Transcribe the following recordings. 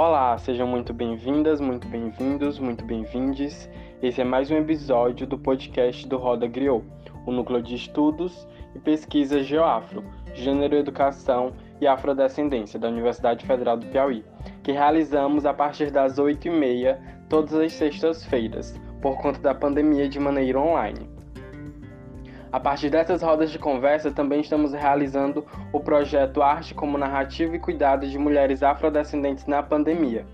Olá, sejam muito bem-vindas, muito bem-vindos, muito bem-vindes. Esse é mais um episódio do podcast do Roda Griot, o núcleo de estudos e pesquisa Geoafro, Gênero, Educação e Afrodescendência da Universidade Federal do Piauí, que realizamos a partir das 8h30 todas as sextas-feiras, por conta da pandemia de maneira online. A partir dessas rodas de conversa, também estamos realizando o projeto Arte como Narrativa e Cuidado de Mulheres Afrodescendentes na Pandemia.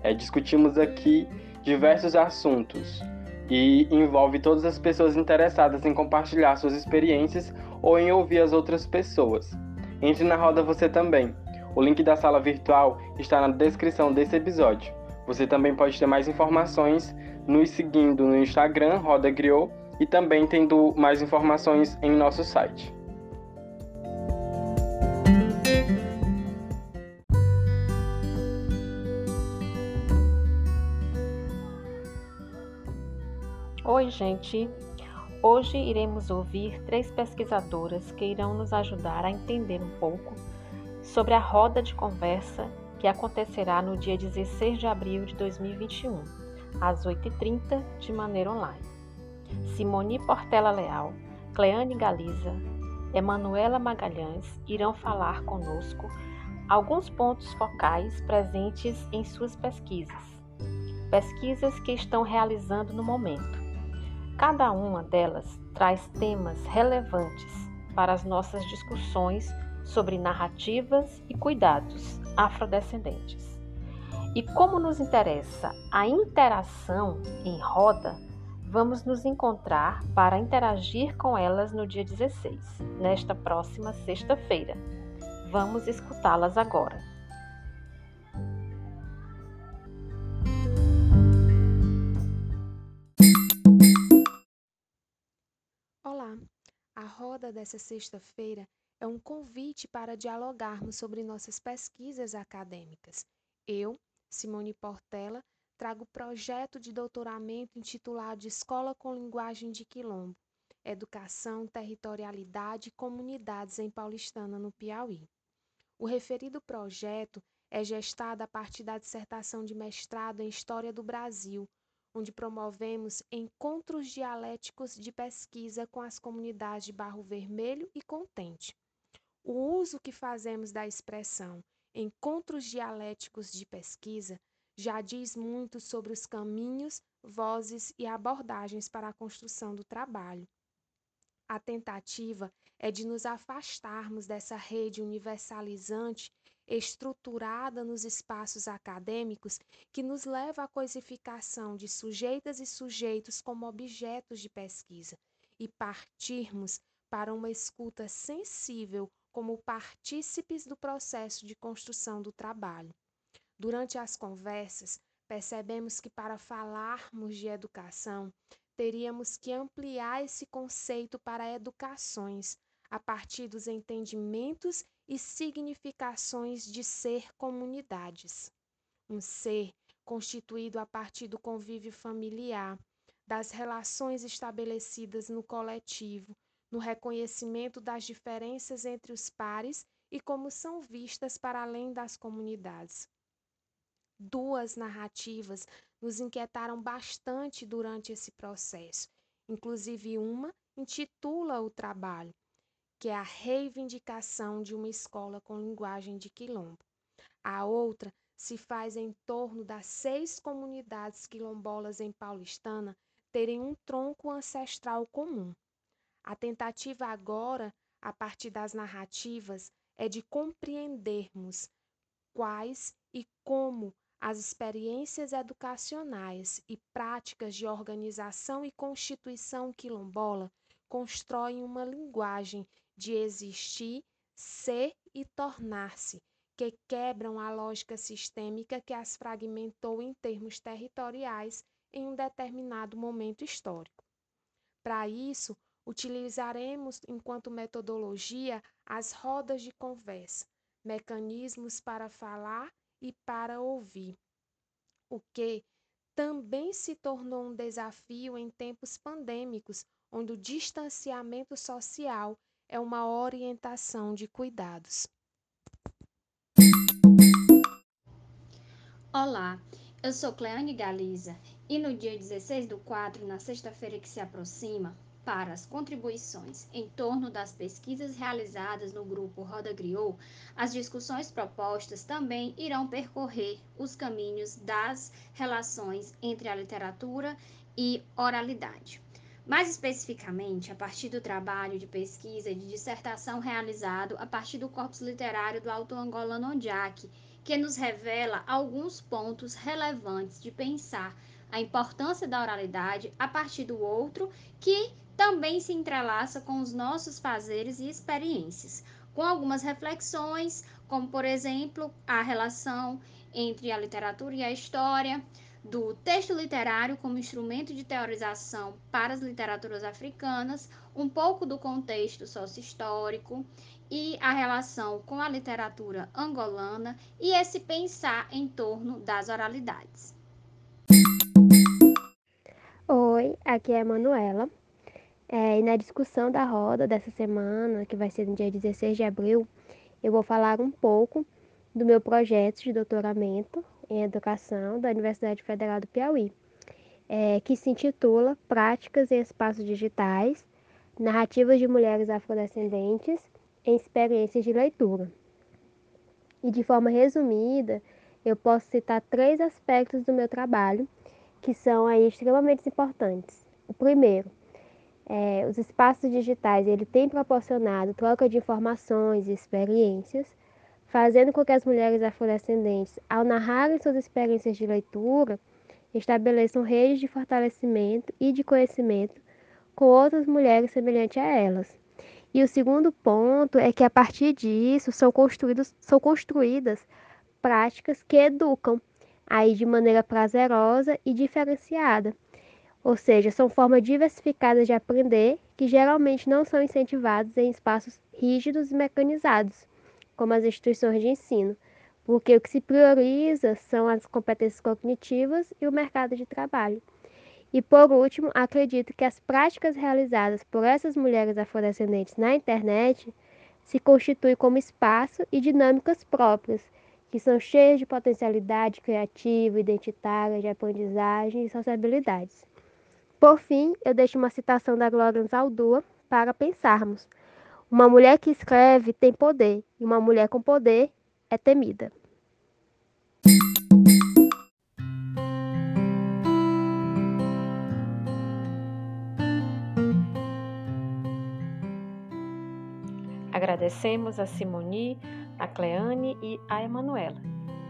É, discutimos aqui diversos assuntos e envolve todas as pessoas interessadas em compartilhar suas experiências ou em ouvir as outras pessoas. Entre na roda você também. O link da sala virtual está na descrição desse episódio. Você também pode ter mais informações nos seguindo no Instagram Roda Griot e também tendo mais informações em nosso site. Oi, gente! Hoje iremos ouvir três pesquisadoras que irão nos ajudar a entender um pouco sobre a roda de conversa que acontecerá no dia 16 de abril de 2021, às 8h30, de maneira online. Simone Portela Leal, Cleane Galiza, Emanuela Magalhães irão falar conosco alguns pontos focais presentes em suas pesquisas, pesquisas que estão realizando no momento. Cada uma delas traz temas relevantes para as nossas discussões sobre narrativas e cuidados afrodescendentes. E como nos interessa a interação em roda, Vamos nos encontrar para interagir com elas no dia 16, nesta próxima sexta-feira. Vamos escutá-las agora. Olá! A roda dessa sexta-feira é um convite para dialogarmos sobre nossas pesquisas acadêmicas. Eu, Simone Portela, trago projeto de doutoramento intitulado Escola com Linguagem de Quilombo, Educação, Territorialidade e Comunidades em Paulistana, no Piauí. O referido projeto é gestado a partir da dissertação de mestrado em História do Brasil, onde promovemos encontros dialéticos de pesquisa com as comunidades de Barro Vermelho e Contente. O uso que fazemos da expressão encontros dialéticos de pesquisa já diz muito sobre os caminhos, vozes e abordagens para a construção do trabalho. A tentativa é de nos afastarmos dessa rede universalizante estruturada nos espaços acadêmicos que nos leva à coisificação de sujeitas e sujeitos como objetos de pesquisa e partirmos para uma escuta sensível como partícipes do processo de construção do trabalho. Durante as conversas, percebemos que para falarmos de educação, teríamos que ampliar esse conceito para educações, a partir dos entendimentos e significações de ser comunidades. Um ser constituído a partir do convívio familiar, das relações estabelecidas no coletivo, no reconhecimento das diferenças entre os pares e como são vistas para além das comunidades duas narrativas nos inquietaram bastante durante esse processo. Inclusive, uma intitula o trabalho, que é a reivindicação de uma escola com linguagem de quilombo. A outra se faz em torno das seis comunidades quilombolas em Paulistana terem um tronco ancestral comum. A tentativa agora, a partir das narrativas, é de compreendermos quais e como as experiências educacionais e práticas de organização e constituição quilombola constroem uma linguagem de existir, ser e tornar-se, que quebram a lógica sistêmica que as fragmentou em termos territoriais em um determinado momento histórico. Para isso, utilizaremos enquanto metodologia as rodas de conversa, mecanismos para falar e para ouvir, o que também se tornou um desafio em tempos pandêmicos, onde o distanciamento social é uma orientação de cuidados. Olá, eu sou Cleane Galiza e no dia 16 do 4, na sexta-feira que se aproxima, para as contribuições em torno das pesquisas realizadas no grupo Roda Griot, as discussões propostas também irão percorrer os caminhos das relações entre a literatura e oralidade. Mais especificamente, a partir do trabalho de pesquisa e de dissertação realizado a partir do corpus literário do autor angolano Ondiak, que nos revela alguns pontos relevantes de pensar a importância da oralidade a partir do outro, que também se entrelaça com os nossos fazeres e experiências, com algumas reflexões, como por exemplo a relação entre a literatura e a história, do texto literário como instrumento de teorização para as literaturas africanas, um pouco do contexto sócio-histórico e a relação com a literatura angolana e esse pensar em torno das oralidades. Oi, aqui é a Manuela. É, e na discussão da roda dessa semana, que vai ser no dia 16 de abril, eu vou falar um pouco do meu projeto de doutoramento em Educação da Universidade Federal do Piauí, é, que se intitula Práticas em Espaços Digitais, Narrativas de Mulheres Afrodescendentes em Experiências de Leitura. E de forma resumida, eu posso citar três aspectos do meu trabalho que são aí extremamente importantes. O primeiro, é, os espaços digitais ele tem proporcionado troca de informações e experiências fazendo com que as mulheres afrodescendentes, ao narrarem suas experiências de leitura, estabeleçam redes de fortalecimento e de conhecimento com outras mulheres semelhantes a elas. E o segundo ponto é que a partir disso são, construídos, são construídas práticas que educam aí de maneira prazerosa e diferenciada. Ou seja, são formas diversificadas de aprender que geralmente não são incentivadas em espaços rígidos e mecanizados como as instituições de ensino, porque o que se prioriza são as competências cognitivas e o mercado de trabalho. E por último, acredito que as práticas realizadas por essas mulheres afrodescendentes na internet se constituem como espaço e dinâmicas próprias, que são cheias de potencialidade criativa, identitária, de aprendizagem e sociabilidades. Por fim, eu deixo uma citação da Glória Zaldua para pensarmos. Uma mulher que escreve tem poder, e uma mulher com poder é temida. Agradecemos a Simoni, a Cleane e a Emanuela.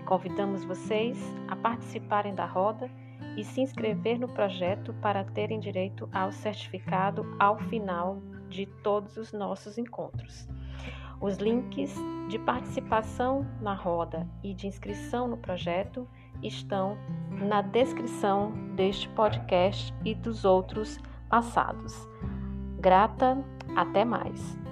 Convidamos vocês a participarem da roda e se inscrever no projeto para terem direito ao certificado ao final de todos os nossos encontros. Os links de participação na roda e de inscrição no projeto estão na descrição deste podcast e dos outros passados. Grata, até mais!